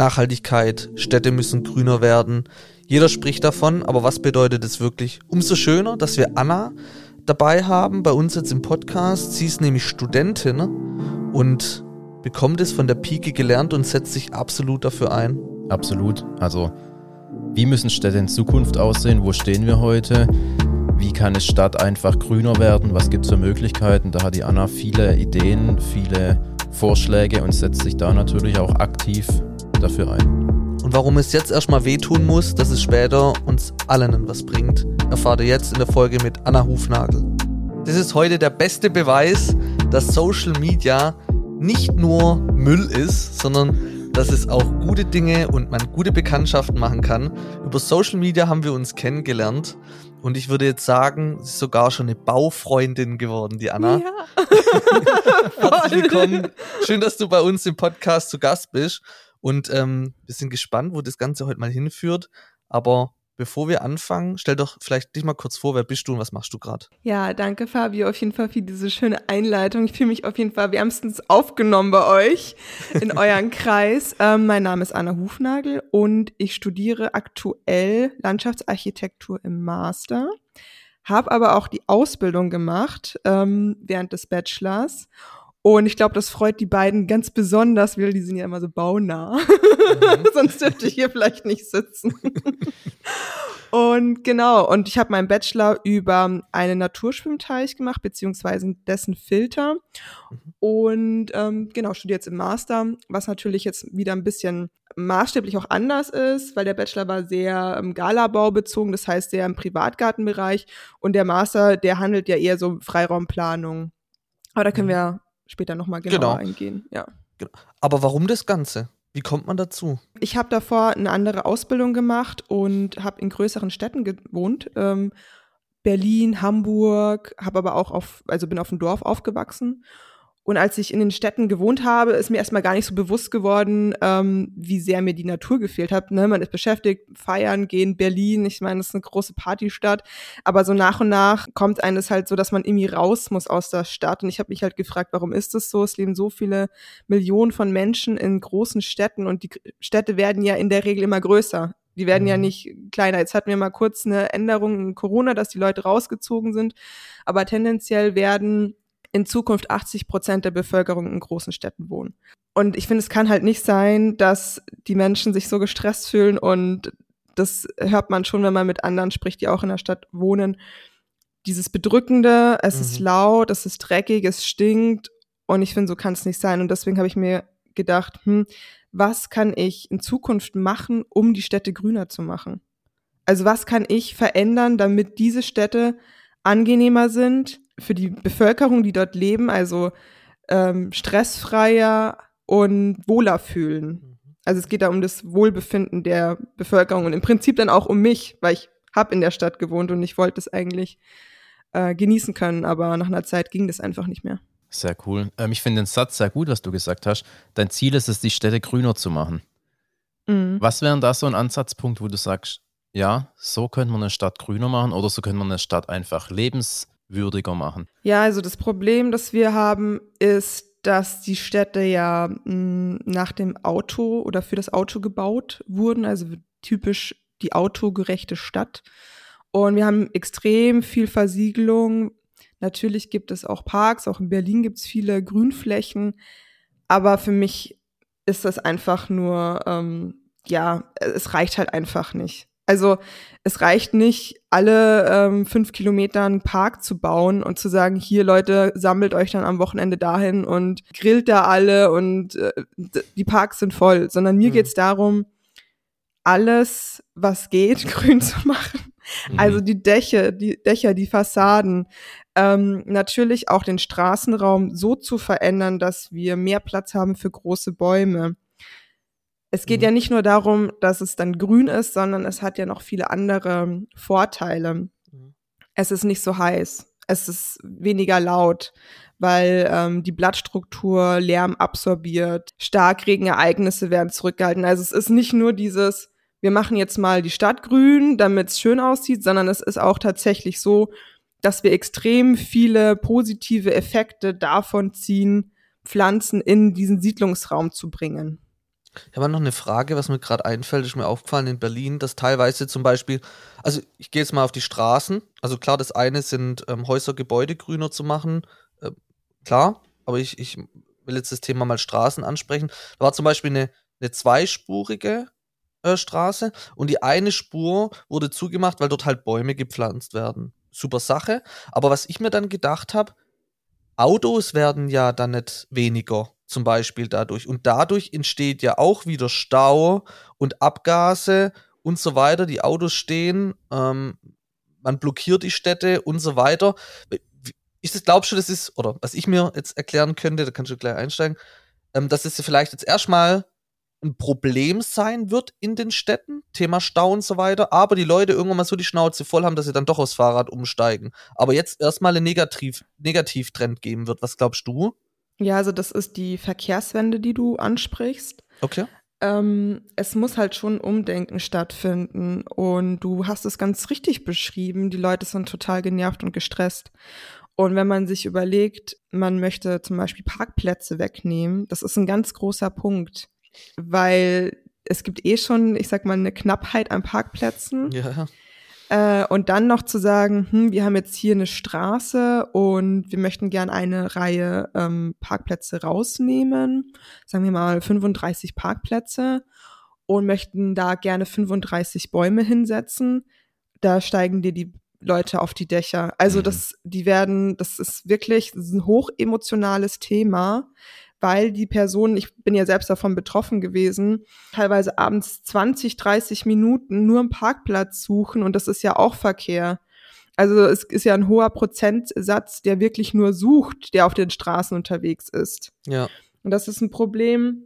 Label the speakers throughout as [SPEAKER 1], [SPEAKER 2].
[SPEAKER 1] Nachhaltigkeit, Städte müssen grüner werden. Jeder spricht davon, aber was bedeutet es wirklich? Umso schöner, dass wir Anna dabei haben, bei uns jetzt im Podcast. Sie ist nämlich Studentin und bekommt es von der Pike gelernt und setzt sich absolut dafür ein.
[SPEAKER 2] Absolut. Also, wie müssen Städte in Zukunft aussehen? Wo stehen wir heute? Wie kann es Stadt einfach grüner werden? Was gibt es für Möglichkeiten? Da hat die Anna viele Ideen, viele Vorschläge und setzt sich da natürlich auch aktiv dafür ein.
[SPEAKER 1] Und warum es jetzt erstmal wehtun muss, dass es später uns allen was bringt, erfahrt ihr jetzt in der Folge mit Anna Hufnagel. Das ist heute der beste Beweis, dass Social Media nicht nur Müll ist, sondern dass es auch gute Dinge und man gute Bekanntschaften machen kann. Über Social Media haben wir uns kennengelernt und ich würde jetzt sagen, sie ist sogar schon eine Baufreundin geworden, die Anna. Ja. Herzlich willkommen. Schön, dass du bei uns im Podcast zu Gast bist. Und ähm, wir sind gespannt, wo das Ganze heute mal hinführt. Aber bevor wir anfangen, stell doch vielleicht dich mal kurz vor, wer bist du und was machst du gerade?
[SPEAKER 3] Ja, danke Fabio auf jeden Fall für diese schöne Einleitung. Ich fühle mich auf jeden Fall wärmstens aufgenommen bei euch in euren Kreis. Ähm, mein Name ist Anna Hufnagel und ich studiere aktuell Landschaftsarchitektur im Master, habe aber auch die Ausbildung gemacht ähm, während des Bachelors und ich glaube, das freut die beiden ganz besonders, weil die sind ja immer so baunah. Mhm. Sonst dürfte ich hier vielleicht nicht sitzen. und genau, und ich habe meinen Bachelor über einen Naturschwimmteich gemacht, beziehungsweise dessen Filter. Mhm. Und ähm, genau, studiere jetzt im Master, was natürlich jetzt wieder ein bisschen maßstäblich auch anders ist, weil der Bachelor war sehr ähm, Galabau bezogen, das heißt sehr im Privatgartenbereich. Und der Master, der handelt ja eher so Freiraumplanung. Aber da können mhm. wir später nochmal genauer genau. eingehen. Ja.
[SPEAKER 1] Genau. Aber warum das Ganze? Wie kommt man dazu?
[SPEAKER 3] Ich habe davor eine andere Ausbildung gemacht und habe in größeren Städten gewohnt. Ähm, Berlin, Hamburg, habe aber auch auf, also bin auf dem Dorf aufgewachsen und als ich in den Städten gewohnt habe, ist mir erstmal gar nicht so bewusst geworden, ähm, wie sehr mir die Natur gefehlt hat. Ne? Man ist beschäftigt, feiern gehen, Berlin, ich meine, das ist eine große Partystadt. Aber so nach und nach kommt eines halt so, dass man irgendwie raus muss aus der Stadt. Und ich habe mich halt gefragt, warum ist das so? Es leben so viele Millionen von Menschen in großen Städten und die Städte werden ja in der Regel immer größer. Die werden ja mhm. nicht kleiner. Jetzt hatten wir mal kurz eine Änderung in Corona, dass die Leute rausgezogen sind. Aber tendenziell werden in Zukunft 80 Prozent der Bevölkerung in großen Städten wohnen. Und ich finde, es kann halt nicht sein, dass die Menschen sich so gestresst fühlen und das hört man schon, wenn man mit anderen spricht, die auch in der Stadt wohnen. Dieses Bedrückende, es mhm. ist laut, es ist dreckig, es stinkt und ich finde, so kann es nicht sein. Und deswegen habe ich mir gedacht, hm, was kann ich in Zukunft machen, um die Städte grüner zu machen? Also was kann ich verändern, damit diese Städte angenehmer sind, für die Bevölkerung, die dort leben, also ähm, stressfreier und wohler fühlen. Mhm. Also es geht da um das Wohlbefinden der Bevölkerung und im Prinzip dann auch um mich, weil ich habe in der Stadt gewohnt und ich wollte es eigentlich äh, genießen können, aber nach einer Zeit ging das einfach nicht mehr.
[SPEAKER 2] Sehr cool. Ähm, ich finde den Satz sehr gut, was du gesagt hast. Dein Ziel ist es, die Städte grüner zu machen. Mhm. Was wäre da so ein Ansatzpunkt, wo du sagst, ja, so könnte man eine Stadt grüner machen oder so könnte man eine Stadt einfach lebens würdiger machen?
[SPEAKER 3] Ja, also das Problem, das wir haben, ist, dass die Städte ja mh, hm, nach dem Auto oder für das Auto gebaut wurden, also typisch die autogerechte Stadt. Und wir haben extrem viel Versiegelung. Natürlich gibt es auch Parks, auch in Berlin gibt es viele Grünflächen. Aber für mich ist das einfach nur, ähm, ja, es reicht halt einfach nicht. Also es reicht nicht, alle ähm, fünf Kilometer einen Park zu bauen und zu sagen, hier Leute, sammelt euch dann am Wochenende dahin und grillt da alle und äh, die Parks sind voll, sondern mir mhm. geht es darum, alles, was geht, grün zu machen. Mhm. Also die Dächer, die Dächer, die Fassaden, ähm, natürlich auch den Straßenraum so zu verändern, dass wir mehr Platz haben für große Bäume es geht mhm. ja nicht nur darum, dass es dann grün ist, sondern es hat ja noch viele andere Vorteile. Mhm. Es ist nicht so heiß, es ist weniger laut, weil ähm, die Blattstruktur Lärm absorbiert, Starkregenereignisse werden zurückgehalten. Also es ist nicht nur dieses, wir machen jetzt mal die Stadt grün, damit es schön aussieht, sondern es ist auch tatsächlich so, dass wir extrem viele positive Effekte davon ziehen, Pflanzen in diesen Siedlungsraum zu bringen.
[SPEAKER 1] Ich habe noch eine Frage, was mir gerade einfällt, ist mir aufgefallen in Berlin, dass teilweise zum Beispiel, also ich gehe jetzt mal auf die Straßen, also klar, das eine sind ähm, Häuser, Gebäude grüner zu machen, äh, klar, aber ich, ich will jetzt das Thema mal Straßen ansprechen. Da war zum Beispiel eine, eine zweispurige äh, Straße und die eine Spur wurde zugemacht, weil dort halt Bäume gepflanzt werden. Super Sache. Aber was ich mir dann gedacht habe, Autos werden ja dann nicht weniger, zum Beispiel dadurch. Und dadurch entsteht ja auch wieder Stau und Abgase und so weiter. Die Autos stehen, ähm, man blockiert die Städte und so weiter. Ist das, glaubst du, das ist, oder was ich mir jetzt erklären könnte, da kannst du gleich einsteigen, ähm, dass es vielleicht jetzt erstmal ein Problem sein wird in den Städten, Thema Stau und so weiter, aber die Leute irgendwann mal so die Schnauze voll haben, dass sie dann doch aufs Fahrrad umsteigen. Aber jetzt erstmal einen Negativ Negativtrend geben wird. Was glaubst du?
[SPEAKER 3] Ja, also das ist die Verkehrswende, die du ansprichst.
[SPEAKER 1] Okay.
[SPEAKER 3] Ähm, es muss halt schon Umdenken stattfinden und du hast es ganz richtig beschrieben. Die Leute sind total genervt und gestresst. Und wenn man sich überlegt, man möchte zum Beispiel Parkplätze wegnehmen, das ist ein ganz großer Punkt weil es gibt eh schon, ich sag mal, eine Knappheit an Parkplätzen.
[SPEAKER 1] Ja.
[SPEAKER 3] Äh, und dann noch zu sagen, hm, wir haben jetzt hier eine Straße und wir möchten gern eine Reihe ähm, Parkplätze rausnehmen, sagen wir mal 35 Parkplätze und möchten da gerne 35 Bäume hinsetzen. Da steigen dir die Leute auf die Dächer. Also mhm. das, die werden, das ist wirklich das ist ein hochemotionales Thema, weil die Personen, ich bin ja selbst davon betroffen gewesen, teilweise abends 20, 30 Minuten nur einen Parkplatz suchen und das ist ja auch Verkehr. Also es ist ja ein hoher Prozentsatz, der wirklich nur sucht, der auf den Straßen unterwegs ist.
[SPEAKER 1] Ja.
[SPEAKER 3] Und das ist ein Problem.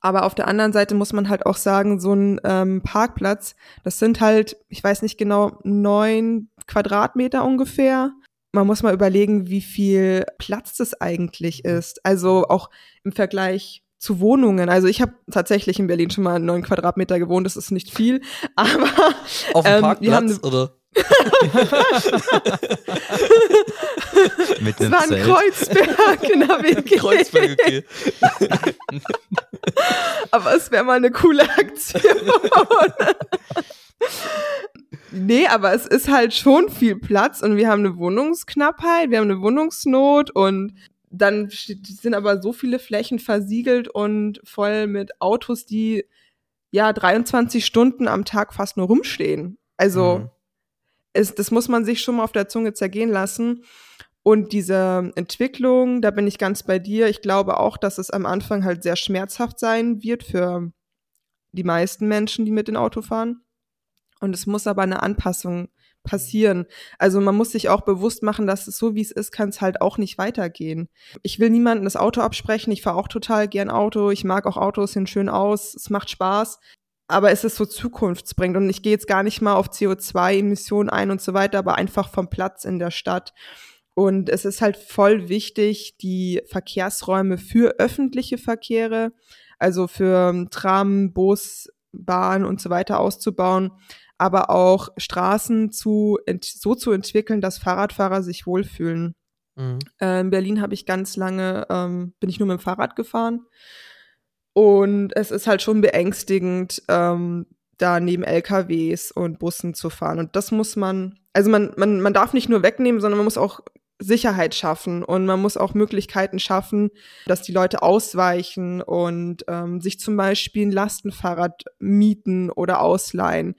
[SPEAKER 3] Aber auf der anderen Seite muss man halt auch sagen, so ein ähm, Parkplatz, das sind halt, ich weiß nicht genau, neun Quadratmeter ungefähr man muss mal überlegen, wie viel Platz das eigentlich mhm. ist. Also auch im Vergleich zu Wohnungen. Also ich habe tatsächlich in Berlin schon mal neun Quadratmeter gewohnt, das ist nicht viel, aber
[SPEAKER 1] auf dem ähm, Parkplatz oder?
[SPEAKER 3] Mit dem das war ein Kreuzberg in der WG. Kreuzberg, okay. aber es wäre mal eine coole Aktion. Nee, aber es ist halt schon viel Platz und wir haben eine Wohnungsknappheit, wir haben eine Wohnungsnot und dann sind aber so viele Flächen versiegelt und voll mit Autos, die ja 23 Stunden am Tag fast nur rumstehen. Also mhm. es, das muss man sich schon mal auf der Zunge zergehen lassen. Und diese Entwicklung, da bin ich ganz bei dir. Ich glaube auch, dass es am Anfang halt sehr schmerzhaft sein wird für die meisten Menschen, die mit dem Auto fahren. Und es muss aber eine Anpassung passieren. Also man muss sich auch bewusst machen, dass es so wie es ist, kann es halt auch nicht weitergehen. Ich will niemandem das Auto absprechen. Ich fahre auch total gern Auto. Ich mag auch Autos, sehen schön aus. Es macht Spaß. Aber es ist so zukunftsbringend. Und ich gehe jetzt gar nicht mal auf CO2-Emissionen ein und so weiter, aber einfach vom Platz in der Stadt. Und es ist halt voll wichtig, die Verkehrsräume für öffentliche Verkehre, also für Tram, Bus, Bahn und so weiter auszubauen, aber auch Straßen zu so zu entwickeln, dass Fahrradfahrer sich wohlfühlen. Mhm. Äh, in Berlin habe ich ganz lange, ähm, bin ich nur mit dem Fahrrad gefahren. Und es ist halt schon beängstigend, ähm, da neben LKWs und Bussen zu fahren. Und das muss man, also man, man, man darf nicht nur wegnehmen, sondern man muss auch Sicherheit schaffen und man muss auch Möglichkeiten schaffen, dass die Leute ausweichen und ähm, sich zum Beispiel ein Lastenfahrrad mieten oder ausleihen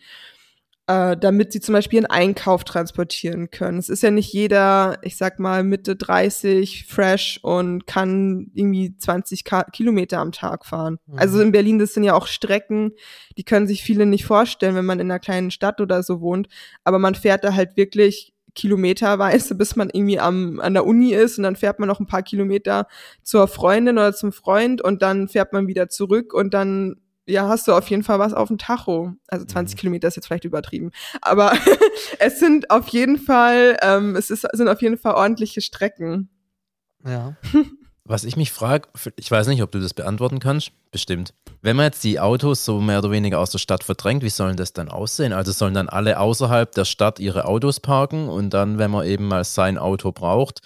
[SPEAKER 3] äh, damit sie zum Beispiel einen Einkauf transportieren können. Es ist ja nicht jeder, ich sag mal, Mitte 30, fresh und kann irgendwie 20 Ka Kilometer am Tag fahren. Mhm. Also in Berlin, das sind ja auch Strecken, die können sich viele nicht vorstellen, wenn man in einer kleinen Stadt oder so wohnt. Aber man fährt da halt wirklich kilometerweise, bis man irgendwie am, an der Uni ist und dann fährt man noch ein paar Kilometer zur Freundin oder zum Freund und dann fährt man wieder zurück und dann ja, hast du auf jeden Fall was auf dem Tacho. Also 20 mhm. Kilometer ist jetzt vielleicht übertrieben. Aber es sind auf jeden Fall, ähm, es ist, sind auf jeden Fall ordentliche Strecken.
[SPEAKER 1] Ja.
[SPEAKER 2] Was ich mich frage, ich weiß nicht, ob du das beantworten kannst, bestimmt. Wenn man jetzt die Autos so mehr oder weniger aus der Stadt verdrängt, wie sollen das dann aussehen? Also sollen dann alle außerhalb der Stadt ihre Autos parken und dann, wenn man eben mal sein Auto braucht,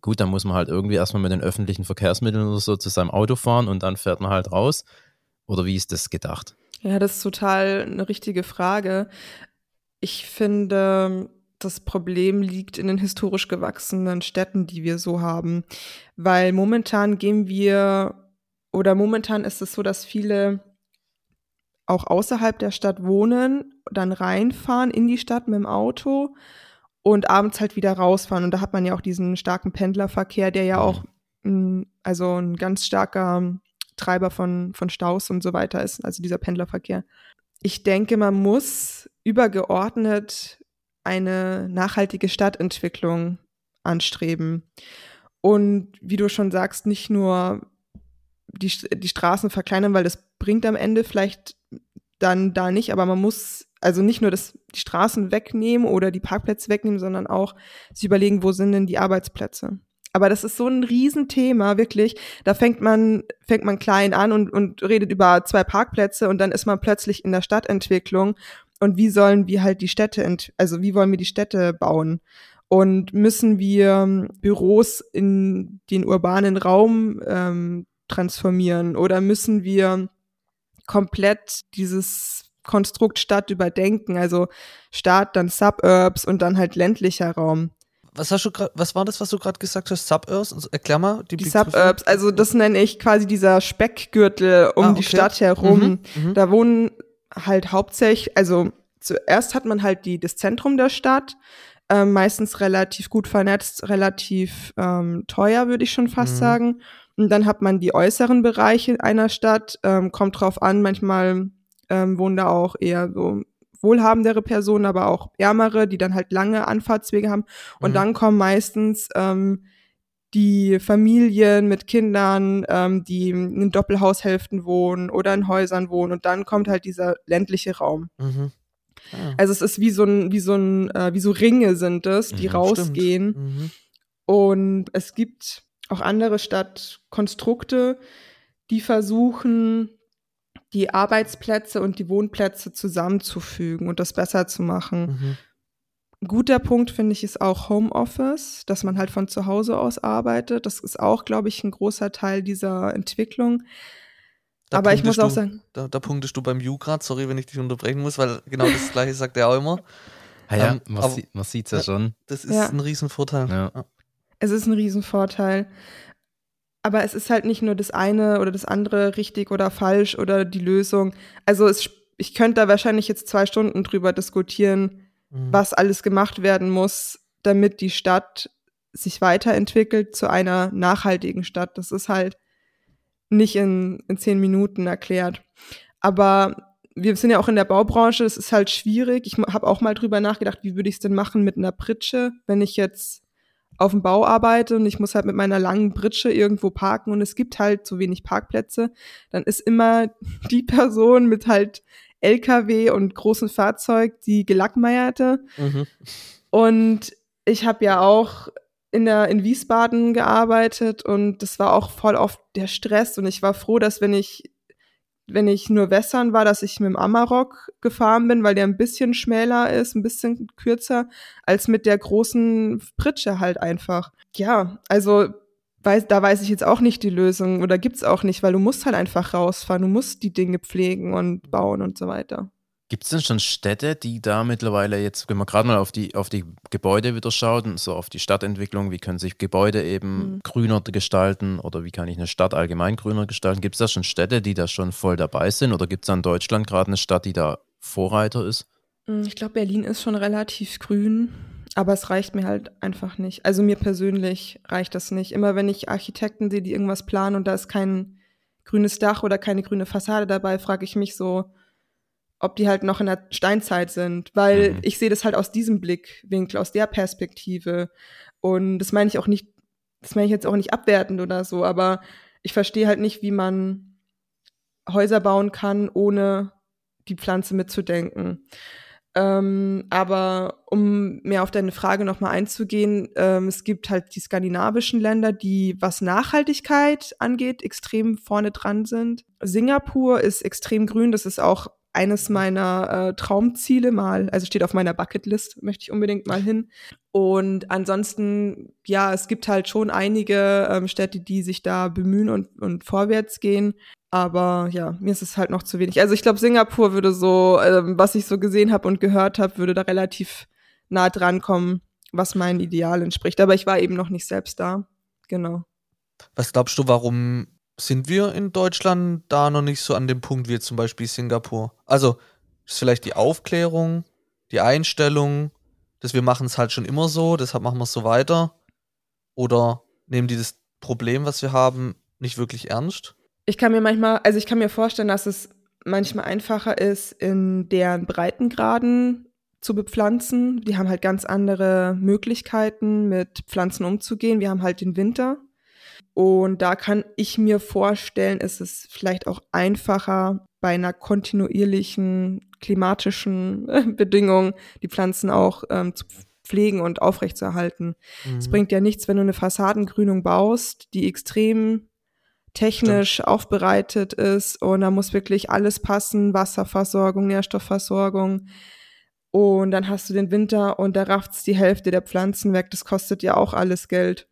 [SPEAKER 2] gut, dann muss man halt irgendwie erstmal mit den öffentlichen Verkehrsmitteln oder so zu seinem Auto fahren und dann fährt man halt raus. Oder wie ist das gedacht?
[SPEAKER 3] Ja, das ist total eine richtige Frage. Ich finde, das Problem liegt in den historisch gewachsenen Städten, die wir so haben. Weil momentan gehen wir, oder momentan ist es so, dass viele auch außerhalb der Stadt wohnen, dann reinfahren in die Stadt mit dem Auto und abends halt wieder rausfahren. Und da hat man ja auch diesen starken Pendlerverkehr, der ja auch also ein ganz starker Treiber von, von Staus und so weiter ist, also dieser Pendlerverkehr. Ich denke, man muss übergeordnet eine nachhaltige Stadtentwicklung anstreben. Und wie du schon sagst, nicht nur die, die Straßen verkleinern, weil das bringt am Ende vielleicht dann da nicht, aber man muss also nicht nur das, die Straßen wegnehmen oder die Parkplätze wegnehmen, sondern auch sich überlegen, wo sind denn die Arbeitsplätze. Aber das ist so ein Riesenthema, wirklich. Da fängt man, fängt man klein an und, und redet über zwei Parkplätze und dann ist man plötzlich in der Stadtentwicklung. Und wie sollen wir halt die Städte, also wie wollen wir die Städte bauen? Und müssen wir Büros in den urbanen Raum ähm, transformieren oder müssen wir komplett dieses Konstrukt Stadt überdenken, also Stadt, dann Suburbs und dann halt ländlicher Raum.
[SPEAKER 1] Was hast du grad, was war das, was du gerade gesagt hast? Suburbs? Also, erklär mal
[SPEAKER 3] die, die Suburbs, also das nenne ich quasi dieser Speckgürtel um ah, okay. die Stadt herum. Mhm, mhm, da wohnen halt hauptsächlich, also zuerst hat man halt die, das Zentrum der Stadt, äh, meistens relativ gut vernetzt, relativ ähm, teuer, würde ich schon fast mhm. sagen. Und dann hat man die äußeren Bereiche einer Stadt, ähm, kommt drauf an, manchmal ähm, wohnen da auch eher so wohlhabendere Personen, aber auch ärmere, die dann halt lange Anfahrtswege haben. Und mhm. dann kommen meistens ähm, die Familien mit Kindern, ähm, die in Doppelhaushälften wohnen oder in Häusern wohnen. Und dann kommt halt dieser ländliche Raum. Mhm. Ah. Also es ist wie so ein, wie so ein, äh, wie so Ringe sind es, die mhm, rausgehen. Mhm. Und es gibt auch andere Stadtkonstrukte, die versuchen, die Arbeitsplätze und die Wohnplätze zusammenzufügen und das besser zu machen. Mhm. Guter Punkt finde ich ist auch Homeoffice, dass man halt von zu Hause aus arbeitet. Das ist auch, glaube ich, ein großer Teil dieser Entwicklung.
[SPEAKER 1] Da Aber ich muss auch sagen. Da, da punktest du beim Ju gerade, sorry, wenn ich dich unterbrechen muss, weil genau das gleiche sagt er auch immer.
[SPEAKER 2] Ah ja, ähm, man, sieht, man sieht's ja schon.
[SPEAKER 1] Das ist ja. ein Riesenvorteil. Ja.
[SPEAKER 3] Es ist ein Riesenvorteil. Aber es ist halt nicht nur das eine oder das andere richtig oder falsch oder die Lösung. Also es, ich könnte da wahrscheinlich jetzt zwei Stunden drüber diskutieren, mhm. was alles gemacht werden muss, damit die Stadt sich weiterentwickelt zu einer nachhaltigen Stadt. Das ist halt nicht in, in zehn Minuten erklärt. Aber wir sind ja auch in der Baubranche, es ist halt schwierig. Ich habe auch mal drüber nachgedacht, wie würde ich es denn machen mit einer Pritsche, wenn ich jetzt auf dem Bau arbeite und ich muss halt mit meiner langen Britsche irgendwo parken und es gibt halt zu wenig Parkplätze, dann ist immer die Person mit halt LKW und großen Fahrzeug die gelackmeierte. Mhm. Und ich habe ja auch in der in Wiesbaden gearbeitet und das war auch voll oft der Stress und ich war froh, dass wenn ich wenn ich nur wässern war, dass ich mit dem Amarok gefahren bin, weil der ein bisschen schmäler ist, ein bisschen kürzer, als mit der großen Pritsche halt einfach. Ja, also weiß, da weiß ich jetzt auch nicht die Lösung oder gibt's auch nicht, weil du musst halt einfach rausfahren, du musst die Dinge pflegen und bauen und so weiter.
[SPEAKER 2] Gibt es denn schon Städte, die da mittlerweile jetzt, wenn man gerade mal auf die, auf die Gebäude wieder schaut und so auf die Stadtentwicklung, wie können sich Gebäude eben mhm. grüner gestalten oder wie kann ich eine Stadt allgemein grüner gestalten? Gibt es da schon Städte, die da schon voll dabei sind oder gibt es in Deutschland gerade eine Stadt, die da Vorreiter ist?
[SPEAKER 3] Hm, ich glaube, Berlin ist schon relativ grün, aber es reicht mir halt einfach nicht. Also mir persönlich reicht das nicht. Immer wenn ich Architekten sehe, die irgendwas planen und da ist kein grünes Dach oder keine grüne Fassade dabei, frage ich mich so, ob die halt noch in der Steinzeit sind, weil mhm. ich sehe das halt aus diesem Blickwinkel, aus der Perspektive. Und das meine ich auch nicht, das meine ich jetzt auch nicht abwertend oder so, aber ich verstehe halt nicht, wie man Häuser bauen kann, ohne die Pflanze mitzudenken. Ähm, aber um mehr auf deine Frage nochmal einzugehen, ähm, es gibt halt die skandinavischen Länder, die, was Nachhaltigkeit angeht, extrem vorne dran sind. Singapur ist extrem grün, das ist auch eines meiner äh, Traumziele mal, also steht auf meiner Bucketlist, möchte ich unbedingt mal hin. Und ansonsten, ja, es gibt halt schon einige ähm, Städte, die sich da bemühen und, und vorwärts gehen. Aber ja, mir ist es halt noch zu wenig. Also ich glaube, Singapur würde so, ähm, was ich so gesehen habe und gehört habe, würde da relativ nah dran kommen, was meinem Ideal entspricht. Aber ich war eben noch nicht selbst da. Genau.
[SPEAKER 1] Was glaubst du, warum sind wir in Deutschland da noch nicht so an dem Punkt wie zum Beispiel Singapur? Also ist vielleicht die Aufklärung, die Einstellung, dass wir machen es halt schon immer so, deshalb machen wir es so weiter? Oder nehmen die das Problem, was wir haben, nicht wirklich ernst?
[SPEAKER 3] Ich kann mir manchmal, also ich kann mir vorstellen, dass es manchmal einfacher ist, in deren Breitengraden zu bepflanzen. Die haben halt ganz andere Möglichkeiten, mit Pflanzen umzugehen. Wir haben halt den Winter. Und da kann ich mir vorstellen, ist es vielleicht auch einfacher, bei einer kontinuierlichen klimatischen Bedingung die Pflanzen auch ähm, zu pflegen und aufrechtzuerhalten. Es mhm. bringt ja nichts, wenn du eine Fassadengrünung baust, die extrem technisch Stimmt. aufbereitet ist und da muss wirklich alles passen, Wasserversorgung, Nährstoffversorgung. Und dann hast du den Winter und da rafft's die Hälfte der Pflanzen weg. Das kostet ja auch alles Geld.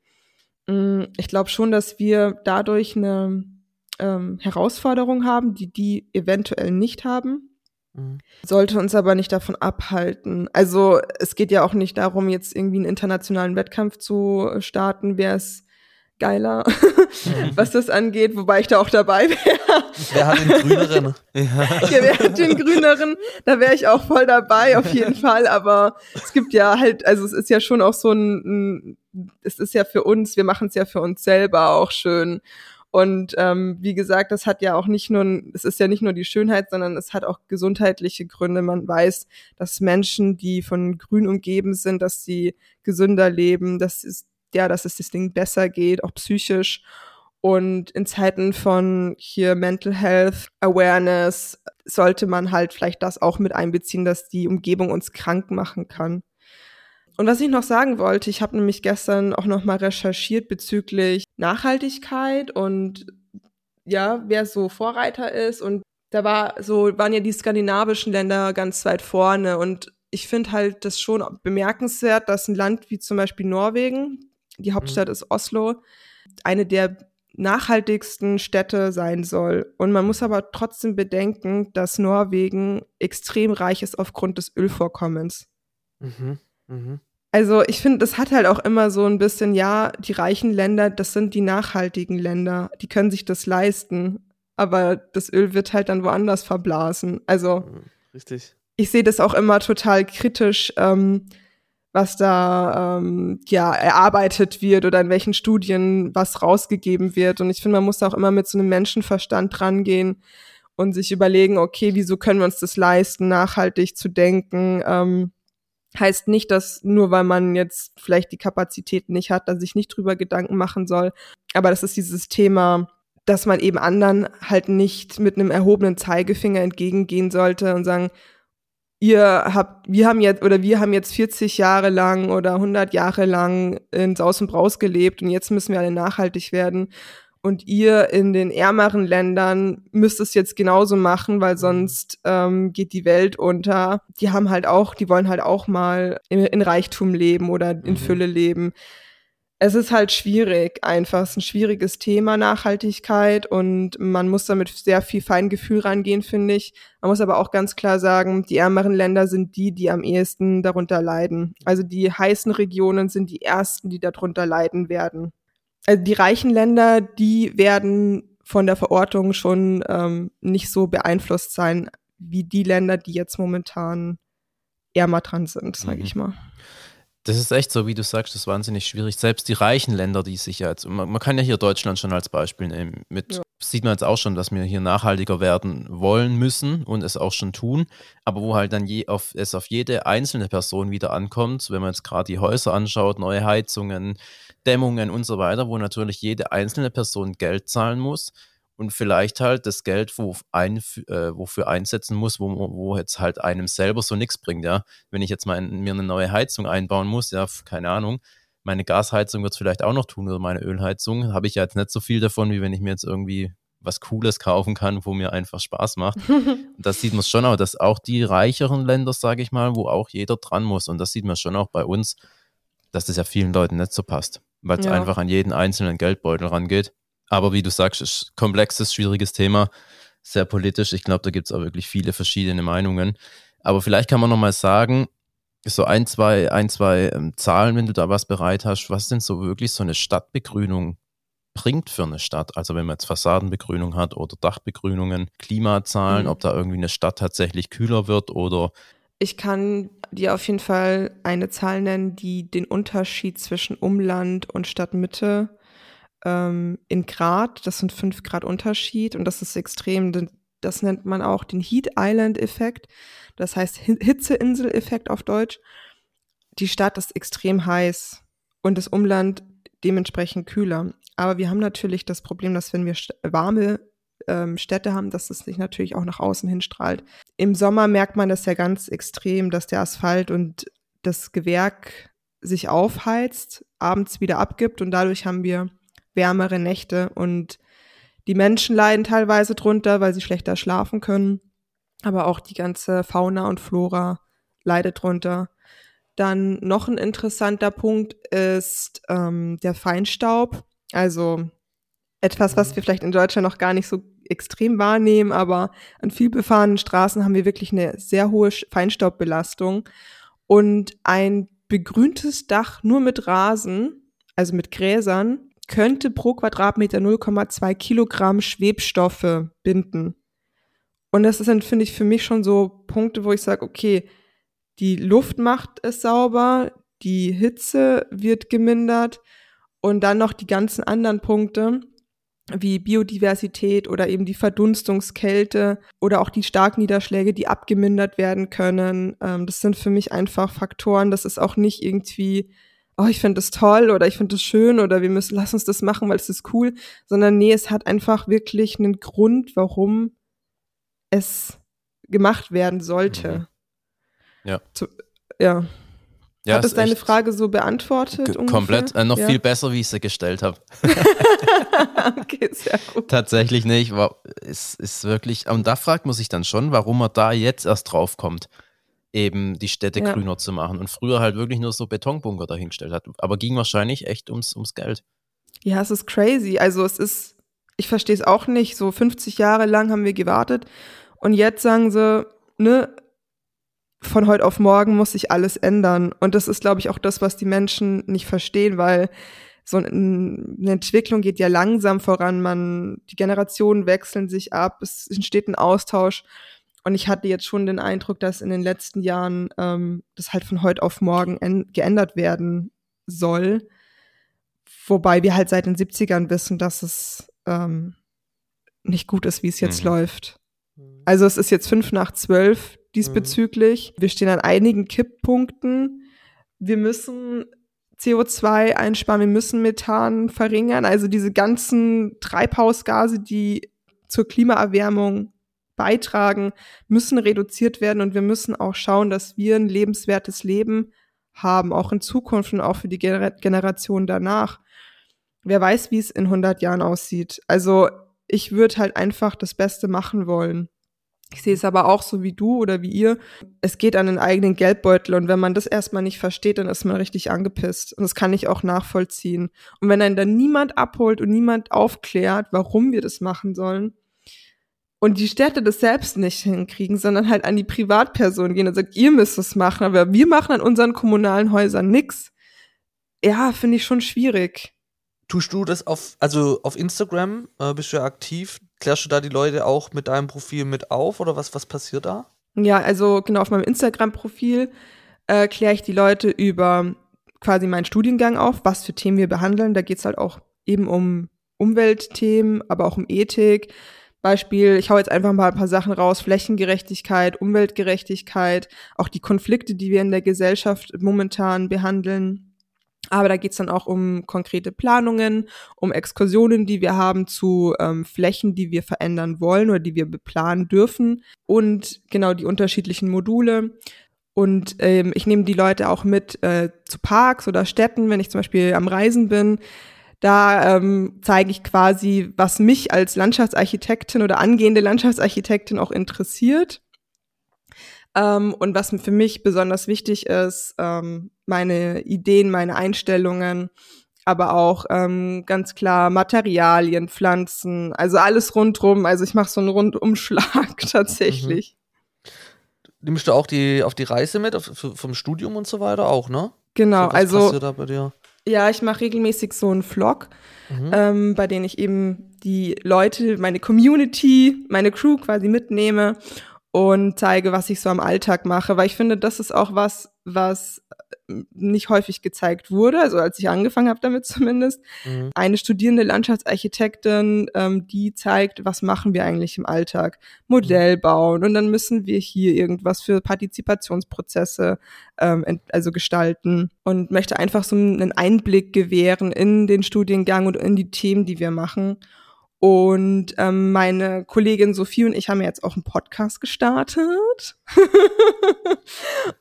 [SPEAKER 3] Mm, ich glaube schon, dass wir dadurch eine ähm, Herausforderung haben, die die eventuell nicht haben. Mhm. Sollte uns aber nicht davon abhalten. Also es geht ja auch nicht darum, jetzt irgendwie einen internationalen Wettkampf zu starten, wer es geiler, was das angeht, wobei ich da auch dabei wäre.
[SPEAKER 1] Wer hat den grüneren?
[SPEAKER 3] ja. ja, wer hat den grüneren? Da wäre ich auch voll dabei, auf jeden Fall. Aber es gibt ja halt, also es ist ja schon auch so ein, ein es ist ja für uns, wir machen es ja für uns selber auch schön. Und ähm, wie gesagt, das hat ja auch nicht nur, es ist ja nicht nur die Schönheit, sondern es hat auch gesundheitliche Gründe. Man weiß, dass Menschen, die von Grün umgeben sind, dass sie gesünder leben, dass es ja, dass es das Ding besser geht, auch psychisch. Und in Zeiten von hier Mental Health Awareness sollte man halt vielleicht das auch mit einbeziehen, dass die Umgebung uns krank machen kann. Und was ich noch sagen wollte, ich habe nämlich gestern auch noch mal recherchiert bezüglich Nachhaltigkeit und ja, wer so Vorreiter ist und da war so waren ja die skandinavischen Länder ganz weit vorne und ich finde halt das schon bemerkenswert, dass ein Land wie zum Beispiel Norwegen, die Hauptstadt mhm. ist Oslo, eine der nachhaltigsten Städte sein soll. Und man muss aber trotzdem bedenken, dass Norwegen extrem reich ist aufgrund des Ölvorkommens. Mhm. Mhm. Also ich finde, das hat halt auch immer so ein bisschen, ja, die reichen Länder, das sind die nachhaltigen Länder, die können sich das leisten, aber das Öl wird halt dann woanders verblasen. Also richtig. Ich sehe das auch immer total kritisch. Ähm, was da ähm, ja erarbeitet wird oder in welchen Studien was rausgegeben wird. Und ich finde, man muss auch immer mit so einem Menschenverstand rangehen und sich überlegen, okay, wieso können wir uns das leisten, nachhaltig zu denken? Ähm, heißt nicht, dass nur weil man jetzt vielleicht die Kapazitäten nicht hat, dass ich nicht drüber Gedanken machen soll. Aber das ist dieses Thema, dass man eben anderen halt nicht mit einem erhobenen Zeigefinger entgegengehen sollte und sagen, ihr habt, wir haben jetzt, oder wir haben jetzt 40 Jahre lang oder 100 Jahre lang in Saus und Braus gelebt und jetzt müssen wir alle nachhaltig werden. Und ihr in den ärmeren Ländern müsst es jetzt genauso machen, weil mhm. sonst ähm, geht die Welt unter. Die haben halt auch, die wollen halt auch mal in, in Reichtum leben oder in mhm. Fülle leben es ist halt schwierig einfach. Es ist ein schwieriges Thema, Nachhaltigkeit, und man muss damit sehr viel Feingefühl rangehen, finde ich. Man muss aber auch ganz klar sagen, die ärmeren Länder sind die, die am ehesten darunter leiden. Also die heißen Regionen sind die ersten, die darunter leiden werden. Also die reichen Länder, die werden von der Verortung schon ähm, nicht so beeinflusst sein wie die Länder, die jetzt momentan ärmer dran sind, sage mhm. ich mal.
[SPEAKER 2] Das ist echt so, wie du sagst, das ist wahnsinnig schwierig. Selbst die reichen Länder, die sich ja jetzt, man, man kann ja hier Deutschland schon als Beispiel nehmen. Mit ja. sieht man jetzt auch schon, dass wir hier nachhaltiger werden wollen müssen und es auch schon tun. Aber wo halt dann je auf, es auf jede einzelne Person wieder ankommt, wenn man jetzt gerade die Häuser anschaut, neue Heizungen, Dämmungen und so weiter, wo natürlich jede einzelne Person Geld zahlen muss und vielleicht halt das Geld wo ein, äh, wofür einsetzen muss, wo, wo jetzt halt einem selber so nichts bringt, ja. Wenn ich jetzt mal in, mir eine neue Heizung einbauen muss, ja, keine Ahnung, meine Gasheizung wird es vielleicht auch noch tun oder meine Ölheizung, habe ich ja jetzt nicht so viel davon, wie wenn ich mir jetzt irgendwie was Cooles kaufen kann, wo mir einfach Spaß macht. das sieht man schon auch, dass auch die reicheren Länder, sage ich mal, wo auch jeder dran muss. Und das sieht man schon auch bei uns, dass das ja vielen Leuten nicht so passt, weil es ja. einfach an jeden einzelnen Geldbeutel rangeht. Aber wie du sagst, ist ein komplexes, schwieriges Thema, sehr politisch. Ich glaube, da gibt es auch wirklich viele verschiedene Meinungen. Aber vielleicht kann man nochmal sagen, so ein, zwei, ein, zwei ähm, Zahlen, wenn du da was bereit hast, was sind so wirklich so eine Stadtbegrünung bringt für eine Stadt. Also wenn man jetzt Fassadenbegrünung hat oder Dachbegrünungen, Klimazahlen, mhm. ob da irgendwie eine Stadt tatsächlich kühler wird oder.
[SPEAKER 3] Ich kann dir auf jeden Fall eine Zahl nennen, die den Unterschied zwischen Umland und Stadtmitte ähm, in Grad, das sind fünf Grad Unterschied und das ist extrem. Das nennt man auch den Heat Island Effekt. Das heißt Hitzeinsel-Effekt auf Deutsch. Die Stadt ist extrem heiß und das Umland dementsprechend kühler. Aber wir haben natürlich das Problem, dass wenn wir warme ähm, Städte haben, dass es sich natürlich auch nach außen hin strahlt. Im Sommer merkt man das ja ganz extrem, dass der Asphalt und das Gewerk sich aufheizt, abends wieder abgibt und dadurch haben wir wärmere Nächte und die Menschen leiden teilweise drunter, weil sie schlechter schlafen können, aber auch die ganze Fauna und Flora leidet drunter. Dann noch ein interessanter Punkt ist ähm, der Feinstaub. Also etwas, was wir vielleicht in Deutschland noch gar nicht so extrem wahrnehmen, aber an viel befahrenen Straßen haben wir wirklich eine sehr hohe Feinstaubbelastung. Und ein begrüntes Dach nur mit Rasen, also mit Gräsern, könnte pro Quadratmeter 0,2 Kilogramm Schwebstoffe binden. Und das sind, finde ich, für mich schon so Punkte, wo ich sage, okay, die Luft macht es sauber, die Hitze wird gemindert und dann noch die ganzen anderen Punkte wie Biodiversität oder eben die Verdunstungskälte oder auch die Starkniederschläge, die abgemindert werden können. Ähm, das sind für mich einfach Faktoren. Das ist auch nicht irgendwie, oh, ich finde das toll oder ich finde das schön oder wir müssen, lass uns das machen, weil es ist cool, sondern nee, es hat einfach wirklich einen Grund, warum es gemacht werden sollte.
[SPEAKER 2] Mhm. Ja.
[SPEAKER 3] Zu, ja. Ja, Hat das deine Frage so beantwortet?
[SPEAKER 2] Komplett, äh, noch ja. viel besser, wie ich sie gestellt habe.
[SPEAKER 3] okay, sehr gut.
[SPEAKER 2] Tatsächlich nicht. War, ist, ist wirklich, und da fragt man sich dann schon, warum man da jetzt erst drauf kommt, eben die Städte ja. grüner zu machen und früher halt wirklich nur so Betonbunker dahingestellt hat. Aber ging wahrscheinlich echt ums, ums Geld.
[SPEAKER 3] Ja, es ist crazy. Also es ist, ich verstehe es auch nicht. So 50 Jahre lang haben wir gewartet und jetzt sagen sie, ne, von heute auf morgen muss sich alles ändern. Und das ist, glaube ich, auch das, was die Menschen nicht verstehen, weil so eine Entwicklung geht ja langsam voran. Man, die Generationen wechseln sich ab, es entsteht ein Austausch. Und ich hatte jetzt schon den Eindruck, dass in den letzten Jahren ähm, das halt von heute auf morgen geändert werden soll. Wobei wir halt seit den 70ern wissen, dass es ähm, nicht gut ist, wie es jetzt mhm. läuft. Also es ist jetzt fünf nach zwölf diesbezüglich. Mhm. Wir stehen an einigen Kipppunkten. Wir müssen CO2 einsparen, wir müssen Methan verringern. Also diese ganzen Treibhausgase, die zur Klimaerwärmung beitragen, müssen reduziert werden und wir müssen auch schauen, dass wir ein lebenswertes Leben haben, auch in Zukunft und auch für die Generation danach. Wer weiß, wie es in 100 Jahren aussieht. Also ich würde halt einfach das Beste machen wollen. Ich sehe es aber auch so wie du oder wie ihr. Es geht an den eigenen Geldbeutel und wenn man das erstmal nicht versteht, dann ist man richtig angepisst. Und das kann ich auch nachvollziehen. Und wenn einen dann niemand abholt und niemand aufklärt, warum wir das machen sollen, und die Städte das selbst nicht hinkriegen, sondern halt an die Privatpersonen gehen und sagt, ihr müsst es machen, aber wir machen an unseren kommunalen Häusern nix. Ja, finde ich schon schwierig.
[SPEAKER 1] Tust du das auf, also auf Instagram, äh, bist du ja aktiv, klärst du da die Leute auch mit deinem Profil mit auf oder was, was passiert da?
[SPEAKER 3] Ja, also genau auf meinem Instagram-Profil äh, kläre ich die Leute über quasi meinen Studiengang auf, was für Themen wir behandeln. Da geht es halt auch eben um Umweltthemen, aber auch um Ethik. Beispiel, ich hau jetzt einfach mal ein paar Sachen raus, Flächengerechtigkeit, Umweltgerechtigkeit, auch die Konflikte, die wir in der Gesellschaft momentan behandeln. Aber da geht's dann auch um konkrete Planungen, um Exkursionen, die wir haben zu ähm, Flächen, die wir verändern wollen oder die wir beplanen dürfen und genau die unterschiedlichen Module. Und ähm, ich nehme die Leute auch mit äh, zu Parks oder Städten, wenn ich zum Beispiel am Reisen bin. Da ähm, zeige ich quasi, was mich als Landschaftsarchitektin oder angehende Landschaftsarchitektin auch interessiert. Ähm, und was für mich besonders wichtig ist, ähm, meine Ideen, meine Einstellungen, aber auch ähm, ganz klar Materialien, Pflanzen, also alles rundrum. Also ich mache so einen Rundumschlag tatsächlich.
[SPEAKER 1] Mhm. Nimmst du auch die auf die Reise mit, auf, vom Studium und so weiter auch, ne?
[SPEAKER 3] Genau,
[SPEAKER 1] so,
[SPEAKER 3] also
[SPEAKER 1] da bei dir?
[SPEAKER 3] ja, ich mache regelmäßig so einen Vlog, mhm. ähm, bei dem ich eben die Leute, meine Community, meine Crew quasi mitnehme und zeige, was ich so am Alltag mache, weil ich finde, das ist auch was, was äh, nicht häufig gezeigt wurde, also als ich angefangen habe damit zumindest. Mhm. Eine studierende Landschaftsarchitektin, ähm, die zeigt, was machen wir eigentlich im Alltag. Modell mhm. bauen und dann müssen wir hier irgendwas für Partizipationsprozesse ähm, also gestalten und möchte einfach so einen Einblick gewähren in den Studiengang und in die Themen, die wir machen. Und ähm, meine Kollegin Sophie und ich haben jetzt auch einen Podcast gestartet.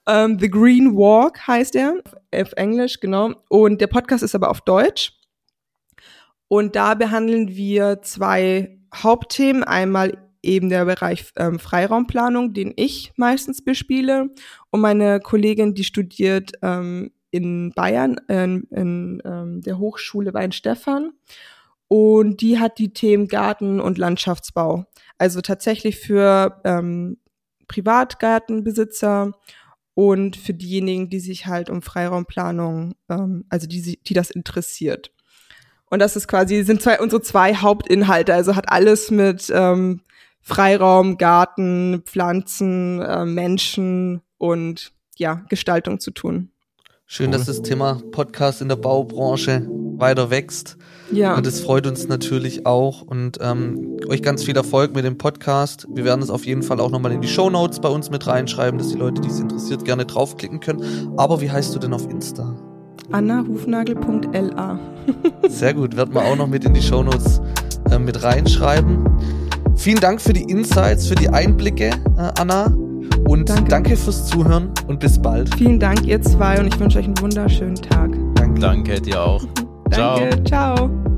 [SPEAKER 3] ähm, The Green Walk heißt er, auf Englisch, genau. Und der Podcast ist aber auf Deutsch. Und da behandeln wir zwei Hauptthemen. Einmal eben der Bereich ähm, Freiraumplanung, den ich meistens bespiele. Und meine Kollegin, die studiert ähm, in Bayern, in, in ähm, der Hochschule Weinstefan. Und die hat die Themen Garten und Landschaftsbau. Also tatsächlich für ähm, Privatgartenbesitzer und für diejenigen, die sich halt um Freiraumplanung, ähm, also die, die das interessiert. Und das ist quasi, sind zwei, unsere zwei Hauptinhalte. Also hat alles mit ähm, Freiraum, Garten, Pflanzen, äh, Menschen und ja, Gestaltung zu tun.
[SPEAKER 1] Schön, dass das Thema Podcast in der Baubranche weiter wächst.
[SPEAKER 3] Ja.
[SPEAKER 1] Und das freut uns natürlich auch. Und ähm, euch ganz viel Erfolg mit dem Podcast. Wir werden es auf jeden Fall auch nochmal in die Show Notes bei uns mit reinschreiben, dass die Leute, die es interessiert, gerne draufklicken können. Aber wie heißt du denn auf Insta?
[SPEAKER 3] annahufnagel.la.
[SPEAKER 1] Sehr gut, werden wir auch noch mit in die Show Notes äh, mit reinschreiben. Vielen Dank für die Insights, für die Einblicke, äh, Anna. Und danke. danke fürs Zuhören und bis bald.
[SPEAKER 3] Vielen Dank, ihr zwei, und ich wünsche euch einen wunderschönen Tag.
[SPEAKER 2] Danke. Danke dir auch.
[SPEAKER 3] danke, ciao. ciao.